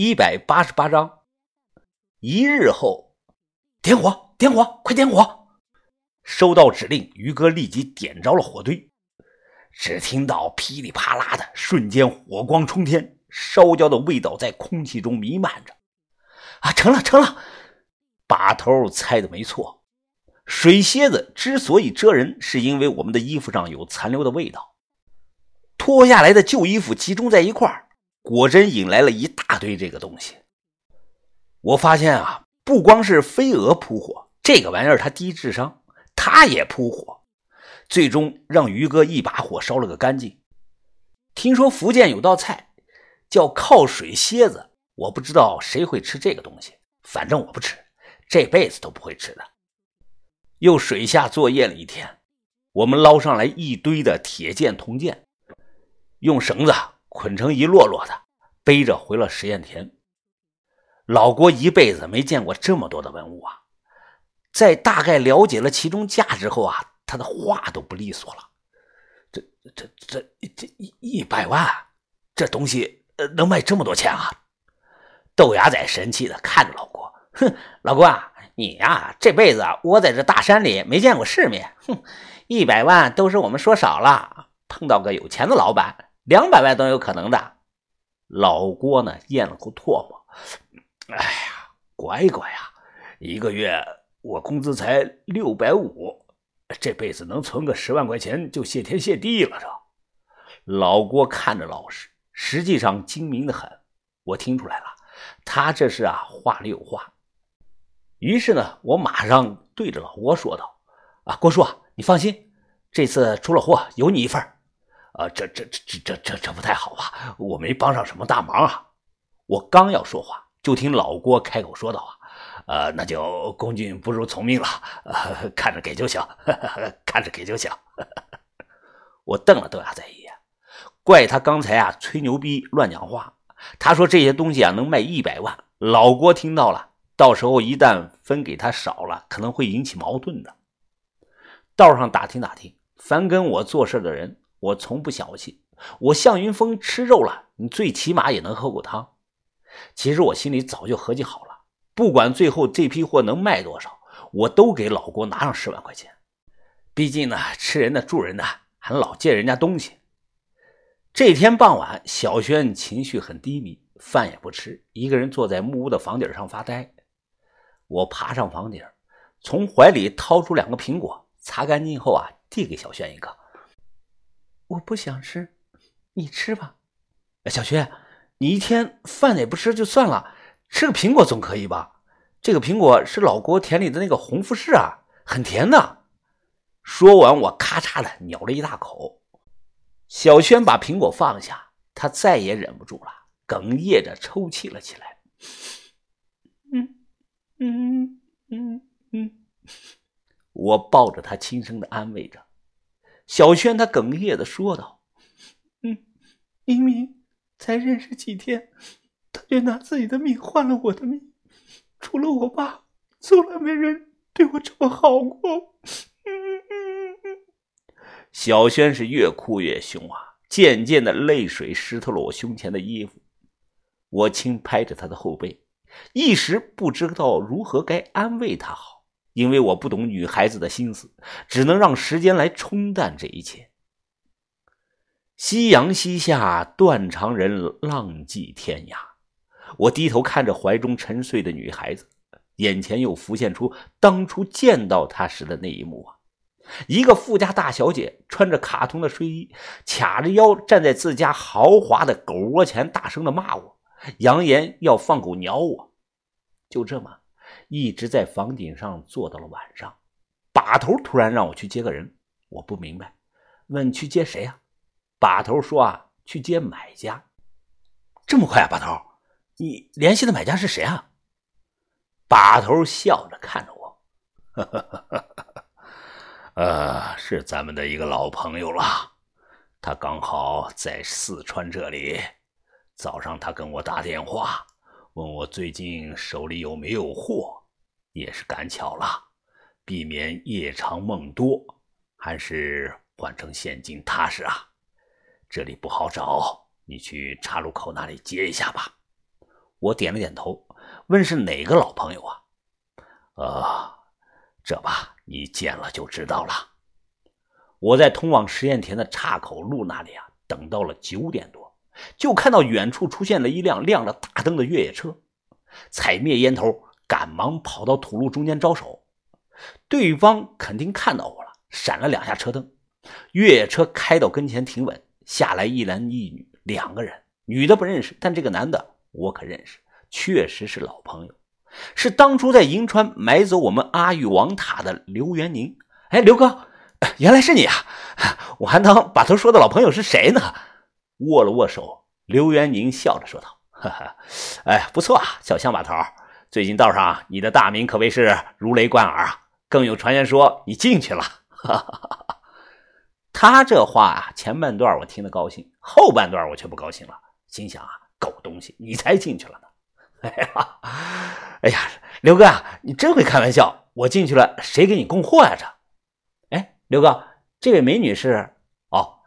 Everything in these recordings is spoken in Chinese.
一百八十八章。一日后，点火，点火，快点火！收到指令，于哥立即点着了火堆。只听到噼里啪啦的，瞬间火光冲天，烧焦的味道在空气中弥漫着。啊，成了，成了！把头猜的没错，水蝎子之所以蛰人，是因为我们的衣服上有残留的味道。脱下来的旧衣服集中在一块儿，果真引来了一大堆这个东西。我发现啊，不光是飞蛾扑火，这个玩意儿它低智商，它也扑火，最终让于哥一把火烧了个干净。听说福建有道菜叫靠水蝎子，我不知道谁会吃这个东西，反正我不吃，这辈子都不会吃的。又水下作业了一天，我们捞上来一堆的铁剑、铜剑，用绳子捆成一摞摞的，背着回了实验田。老郭一辈子没见过这么多的文物啊！在大概了解了其中价值后啊，他的话都不利索了。这、这、这、这一一百万，这东西呃能卖这么多钱啊？豆芽仔神气的看着老郭，哼，老郭啊，你呀这辈子窝在这大山里没见过世面，哼，一百万都是我们说少了，碰到个有钱的老板，两百万都有可能的。老郭呢咽了口唾沫。哎呀，乖乖呀！一个月我工资才六百五，这辈子能存个十万块钱就谢天谢地了。这老郭看着老实，实际上精明的很。我听出来了，他这是啊话里有话。于是呢，我马上对着老郭说道：“啊，郭叔，你放心，这次出了货有你一份。啊，这这这这这这这不太好吧？我没帮上什么大忙啊。”我刚要说话。就听老郭开口说道：“啊，呃，那就恭敬不如从命了，呃，看着给就行，看着给就行。”我瞪了豆芽仔一眼，怪他刚才啊吹牛逼乱讲话。他说这些东西啊能卖一百万，老郭听到了，到时候一旦分给他少了，可能会引起矛盾的。道上打听打听，凡跟我做事的人，我从不小气。我向云峰吃肉了，你最起码也能喝口汤。其实我心里早就合计好了，不管最后这批货能卖多少，我都给老郭拿上十万块钱。毕竟呢，吃人的住人的，还老借人家东西。这天傍晚，小轩情绪很低迷，饭也不吃，一个人坐在木屋的房顶上发呆。我爬上房顶，从怀里掏出两个苹果，擦干净后啊，递给小轩一个。我不想吃，你吃吧，小轩。你一天饭也不吃就算了，吃个苹果总可以吧？这个苹果是老郭田里的那个红富士啊，很甜的。说完，我咔嚓的咬了一大口。小轩把苹果放下，他再也忍不住了，哽咽着抽泣了起来。嗯嗯嗯嗯，我抱着他轻声的安慰着。小轩他哽咽的说道：“嗯，明明。”才认识几天，他就拿自己的命换了我的命。除了我爸，从来没人对我这么好过。小轩是越哭越凶啊，渐渐的泪水湿透了我胸前的衣服。我轻拍着他的后背，一时不知道如何该安慰他好，因为我不懂女孩子的心思，只能让时间来冲淡这一切。夕阳西下，断肠人浪迹天涯。我低头看着怀中沉睡的女孩子，眼前又浮现出当初见到她时的那一幕啊！一个富家大小姐，穿着卡通的睡衣，卡着腰站在自家豪华的狗窝前，大声的骂我，扬言要放狗咬我。就这么，一直在房顶上坐到了晚上。把头突然让我去接个人，我不明白，问去接谁啊？把头说啊，去接买家，这么快啊？把头，你联系的买家是谁啊？把头笑着看着我，呃，是咱们的一个老朋友了，他刚好在四川这里。早上他跟我打电话，问我最近手里有没有货，也是赶巧了，避免夜长梦多，还是换成现金踏实啊。这里不好找，你去岔路口那里接一下吧。我点了点头，问是哪个老朋友啊？呃，这吧，你见了就知道了。我在通往实验田的岔口路那里啊，等到了九点多，就看到远处出现了一辆亮着大灯的越野车。踩灭烟头，赶忙跑到土路中间招手。对方肯定看到我了，闪了两下车灯。越野车开到跟前停稳，下来一男一女两个人，女的不认识，但这个男的我可认识，确实是老朋友，是当初在银川买走我们阿育王塔的刘元宁。哎，刘哥，原来是你啊！我还当把头说的老朋友是谁呢？握了握手，刘元宁笑着说道。哈哈，哎，不错啊，小乡把头，最近道上你的大名可谓是如雷贯耳啊，更有传言说你进去了。他这话啊，前半段我听得高兴，后半段我却不高兴了，心想啊，狗东西，你才进去了呢。哎呀，哎呀，刘哥啊，你真会开玩笑，我进去了，谁给你供货呀？这，哎，刘哥，这位美女是？哦，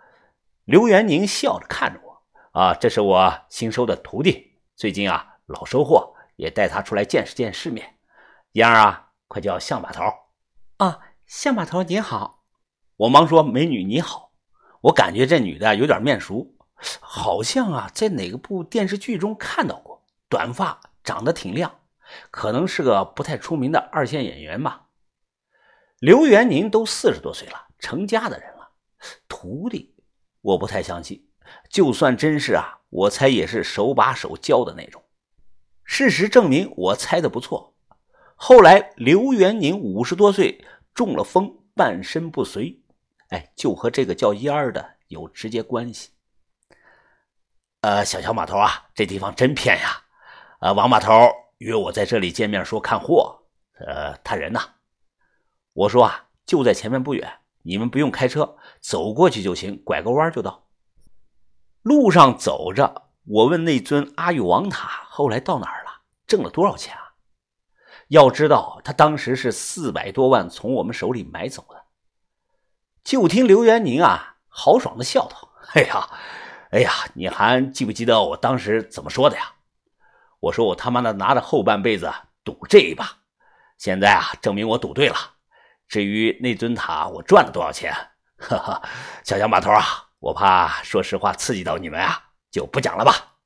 刘元宁笑着看着我。啊，这是我新收的徒弟，最近啊老收获，也带他出来见识见世面。燕儿啊，快叫向把头。啊，向把头你好。我忙说：“美女你好。”我感觉这女的有点面熟，好像啊在哪个部电视剧中看到过。短发，长得挺亮，可能是个不太出名的二线演员吧。刘元宁都四十多岁了，成家的人了，徒弟，我不太相信。就算真是啊，我猜也是手把手教的那种。事实证明，我猜的不错。后来刘元宁五十多岁中了风，半身不遂，哎，就和这个叫烟儿的有直接关系。呃，小小码头啊，这地方真偏呀。呃，王码头约我在这里见面，说看货。呃，他人呢？我说啊，就在前面不远，你们不用开车，走过去就行，拐个弯就到。路上走着，我问那尊阿育王塔后来到哪儿了，挣了多少钱啊？要知道，他当时是四百多万从我们手里买走的。就听刘元宁啊豪爽的笑道：“哎呀，哎呀，你还记不记得我当时怎么说的呀？我说我他妈的拿着后半辈子赌这一把，现在啊证明我赌对了。至于那尊塔我赚了多少钱，哈哈，小乡把头啊。”我怕说实话刺激到你们啊，就不讲了吧。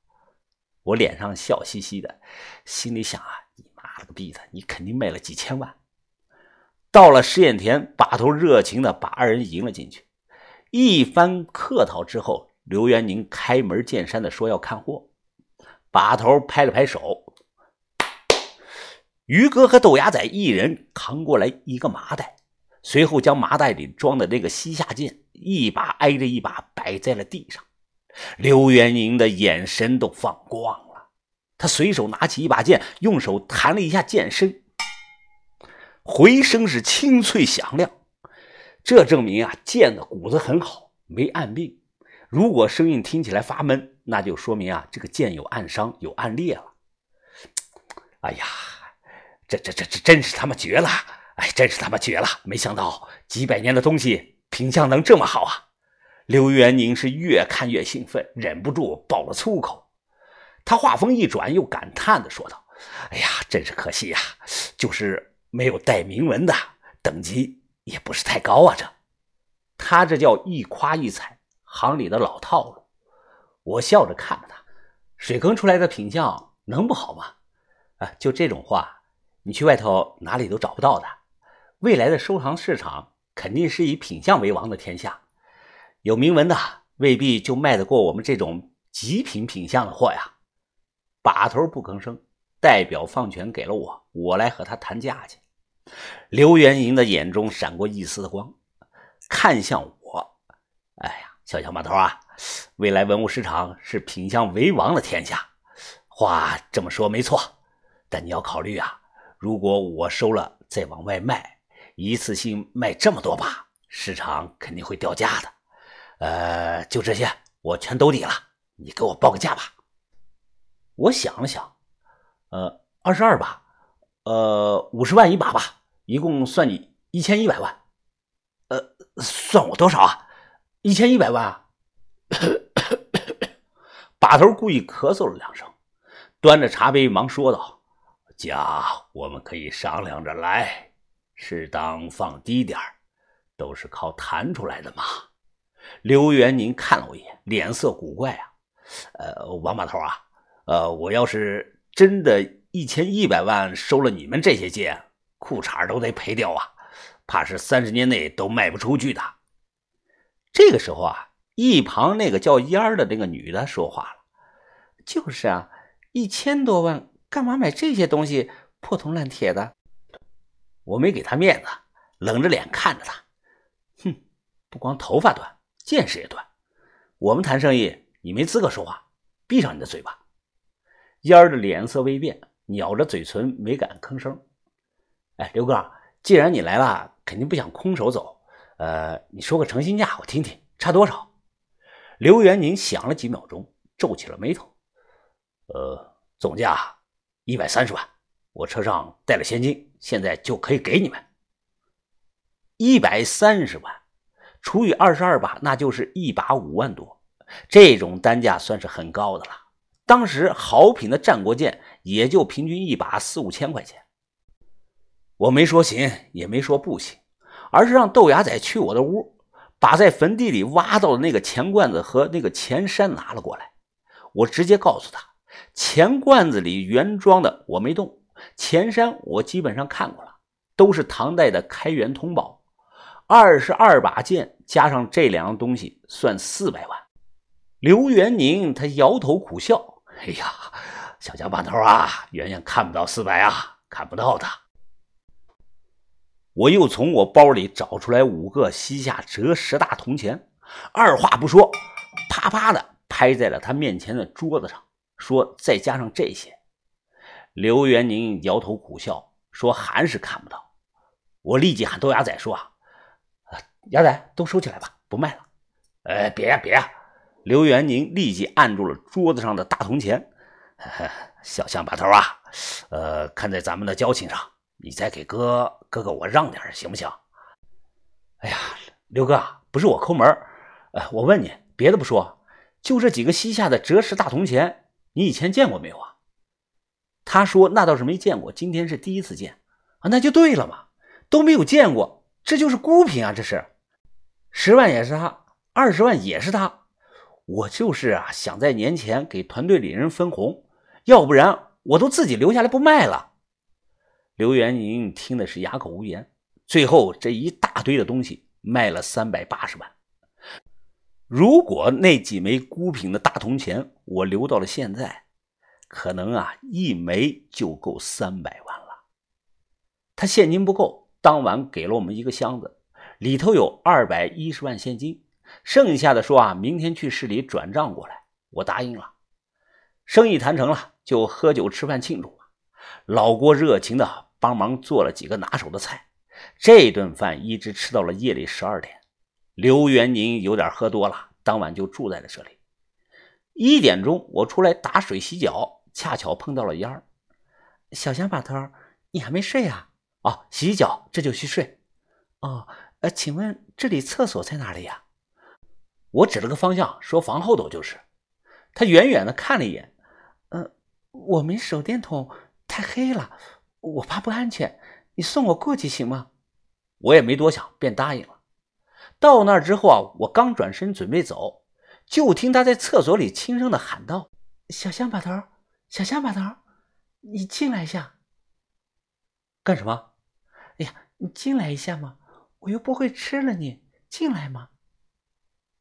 我脸上笑嘻嘻的，心里想啊，你妈了个逼的，你肯定卖了几千万。到了试验田，把头热情的把二人迎了进去。一番客套之后，刘元宁开门见山的说要看货。把头拍了拍手，于哥和豆芽仔一人扛过来一个麻袋，随后将麻袋里装的那个西夏剑。一把挨着一把摆在了地上，刘元宁的眼神都放光了。他随手拿起一把剑，用手弹了一下剑身，回声是清脆响亮。这证明啊，剑的骨子很好，没暗病。如果声音听起来发闷，那就说明啊，这个剑有暗伤，有暗裂了。哎呀，这这这这真是他妈绝了！哎，真是他妈绝了！没想到几百年的东西。品相能这么好啊！刘元宁是越看越兴奋，忍不住爆了粗口。他话锋一转，又感叹的说道：“哎呀，真是可惜呀，就是没有带铭文的，等级也不是太高啊。”这，他这叫一夸一踩，行里的老套路。我笑着看着他，水坑出来的品相能不好吗？啊，就这种话，你去外头哪里都找不到的。未来的收藏市场。肯定是以品相为王的天下，有铭文的未必就卖得过我们这种极品品相的货呀。把头不吭声，代表放权给了我，我来和他谈价钱。刘元银的眼中闪过一丝的光，看向我。哎呀，小小把头啊，未来文物市场是品相为王的天下，话这么说没错，但你要考虑啊，如果我收了再往外卖。一次性卖这么多把，市场肯定会掉价的。呃，就这些，我全兜底了。你给我报个价吧。我想了想，呃，二十二把，呃，五十万一把吧，一共算你一千一百万。呃，算我多少啊？一千一百万啊？把头故意咳嗽了两声，端着茶杯忙说道：“家，我们可以商量着来，适当放低点都是靠谈出来的嘛。”刘元宁看了我一眼，脸色古怪啊。呃，王把头啊，呃，我要是真的一千一百万收了你们这些剑，裤衩都得赔掉啊，怕是三十年内都卖不出去的。这个时候啊，一旁那个叫烟儿的那个女的说话了：“就是啊，一千多万，干嘛买这些东西，破铜烂铁的？”我没给他面子，冷着脸看着他，哼，不光头发短，见识也短。我们谈生意。你没资格说话，闭上你的嘴巴。烟儿的脸色微变，咬着嘴唇，没敢吭声。哎，刘哥，既然你来了，肯定不想空手走。呃，你说个诚心价，我听听，差多少？刘元宁想了几秒钟，皱起了眉头。呃，总价一百三十万，我车上带了现金，现在就可以给你们。一百三十万除以二十二把，那就是一把五万多。这种单价算是很高的了。当时好品的战国剑也就平均一把四五千块钱。我没说行，也没说不行，而是让豆芽仔去我的屋，把在坟地里挖到的那个钱罐子和那个钱山拿了过来。我直接告诉他，钱罐子里原装的我没动，钱山我基本上看过了，都是唐代的开元通宝。二十二把剑加上这两样东西，算四百万。刘元宁他摇头苦笑：“哎呀，小江把头啊，远远看不到四百啊，看不到的。”我又从我包里找出来五个西夏折十大铜钱，二话不说，啪啪的拍在了他面前的桌子上，说：“再加上这些。”刘元宁摇头苦笑说：“还是看不到。”我立即喊豆芽仔说：“啊，芽仔都收起来吧，不卖了。”哎，别呀，别呀！刘元宁立即按住了桌子上的大铜钱，小象把头啊，呃，看在咱们的交情上，你再给哥哥哥我让点行不行？哎呀，刘哥，不是我抠门呃，我问你，别的不说，就这几个西夏的折石大铜钱，你以前见过没有啊？他说那倒是没见过，今天是第一次见啊，那就对了嘛，都没有见过，这就是孤品啊，这是，十万也是他，二十万也是他。我就是啊，想在年前给团队里人分红，要不然我都自己留下来不卖了。刘元宁听的是哑口无言。最后这一大堆的东西卖了三百八十万。如果那几枚孤品的大铜钱我留到了现在，可能啊一枚就够三百万了。他现金不够，当晚给了我们一个箱子，里头有二百一十万现金。剩下的说啊，明天去市里转账过来，我答应了。生意谈成了，就喝酒吃饭庆祝。老郭热情的帮忙做了几个拿手的菜，这顿饭一直吃到了夜里十二点。刘元宁有点喝多了，当晚就住在了这里。一点钟我出来打水洗脚，恰巧碰到了烟儿。小香把头，你还没睡啊？哦，洗脚这就去睡。哦，呃，请问这里厕所在哪里呀？我指了个方向，说房后头就是。他远远的看了一眼，嗯，我没手电筒，太黑了，我怕不安全，你送我过去行吗？我也没多想，便答应了。到那儿之后啊，我刚转身准备走，就听他在厕所里轻声的喊道：“小香把头，小香把头，你进来一下。”干什么？哎呀，你进来一下嘛，我又不会吃了你，进来嘛。